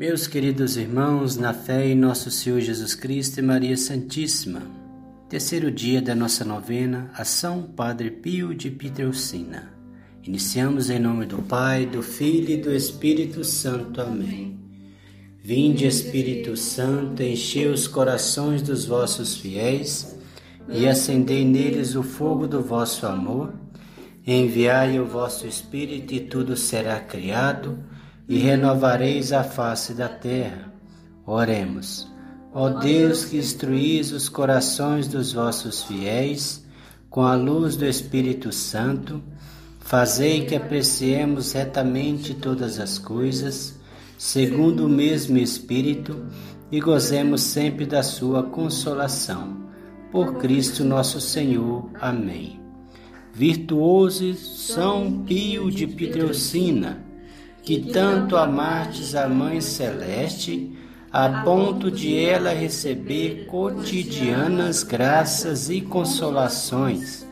Meus queridos irmãos, na fé em nosso Senhor Jesus Cristo e Maria Santíssima, terceiro dia da nossa novena a São Padre Pio de Pietrelcina. Iniciamos em nome do Pai, do Filho e do Espírito Santo. Amém. Vinde, Espírito Santo, enchei os corações dos vossos fiéis e acendei neles o fogo do vosso amor. Enviai o vosso Espírito e tudo será criado e renovareis a face da terra. Oremos. Ó Deus que instruís os corações dos vossos fiéis com a luz do Espírito Santo, fazei que apreciemos retamente todas as coisas, segundo o mesmo Espírito, e gozemos sempre da sua consolação. Por Cristo nosso Senhor. Amém. Virtuoso São Pio de Pietrelcina, que tanto amastes a Mãe Celeste, a ponto de ela receber cotidianas graças e consolações.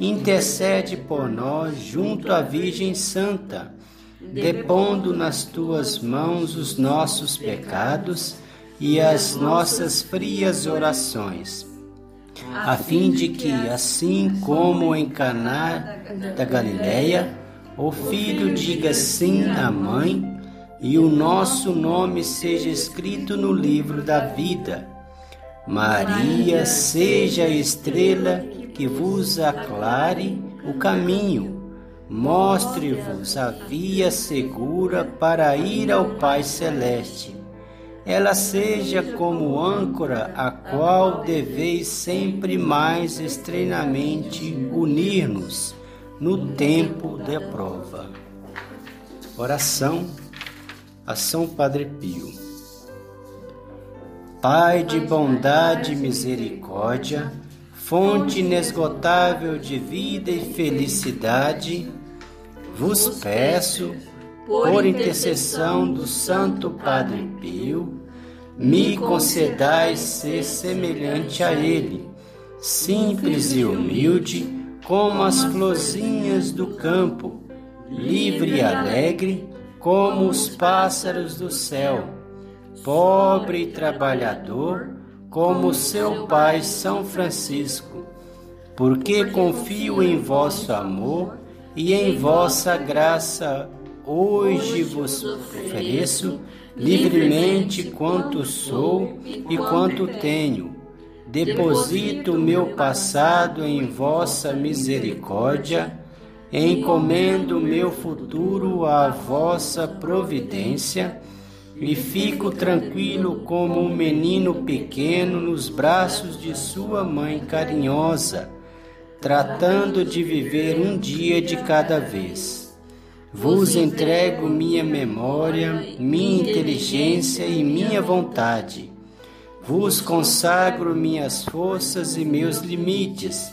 Intercede por nós junto à Virgem Santa, depondo nas tuas mãos os nossos pecados e as nossas frias orações, a fim de que, assim como em Caná da Galileia, o filho diga sim à mãe e o nosso nome seja escrito no livro da vida. Maria seja a estrela que vos aclare o caminho, mostre-vos a via segura para ir ao Pai Celeste. Ela seja como âncora a qual deveis sempre mais estreitamente unir-nos no tempo da prova. Oração a São Padre Pio. Pai de bondade e misericórdia, fonte inesgotável de vida e felicidade, vos peço, por intercessão do Santo Padre Pio, me concedais ser semelhante a ele, simples e humilde, como as florzinhas do campo, livre e alegre, como os pássaros do céu, pobre e trabalhador, como seu pai São Francisco, porque confio em vosso amor e em vossa graça. Hoje vos ofereço livremente quanto sou e quanto tenho deposito meu passado em vossa misericórdia, encomendo meu futuro à vossa providência e fico tranquilo como um menino pequeno nos braços de sua mãe carinhosa, tratando de viver um dia de cada vez. Vos entrego minha memória, minha inteligência e minha vontade vos consagro minhas forças e meus limites.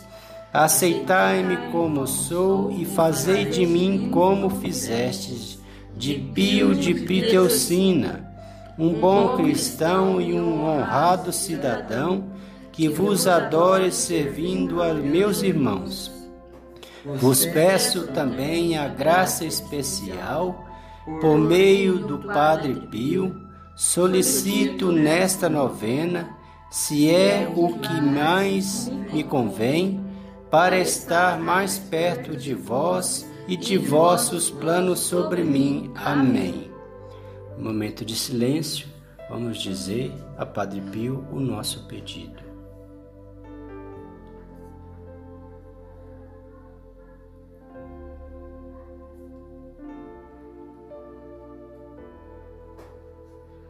Aceitai-me como sou e fazei de mim como fizestes, de Pio de Pitelcina, um bom cristão e um honrado cidadão, que vos adore servindo a meus irmãos. Vos peço também a graça especial, por meio do Padre Pio, solicito nesta novena, se é o que mais me convém, para estar mais perto de vós e de vossos planos sobre mim. Amém. momento de silêncio, vamos dizer a Padre Pio o nosso pedido.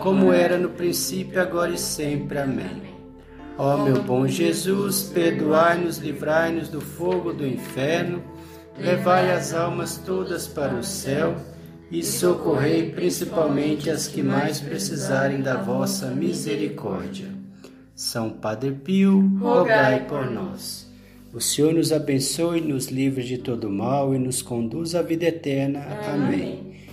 como era no princípio, agora e sempre. Amém. Ó meu bom Jesus, perdoai-nos, livrai-nos do fogo do inferno, levai as almas todas para o céu e socorrei principalmente as que mais precisarem da vossa misericórdia. São Padre Pio, rogai por nós. O Senhor nos abençoe, nos livre de todo mal e nos conduz à vida eterna. Amém.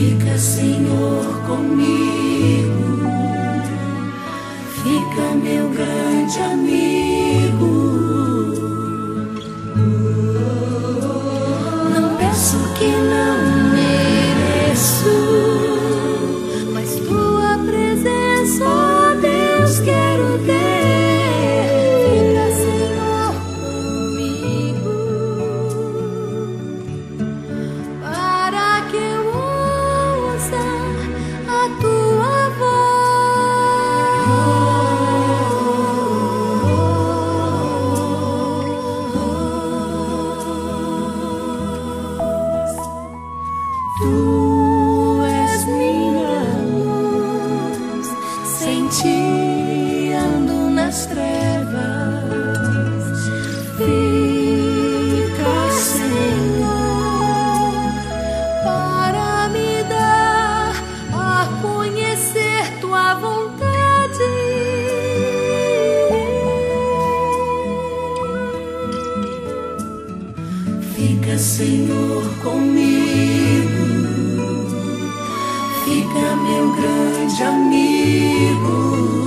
Fica, Senhor, comigo. Fica, meu grande amigo. Não peço que não. amigos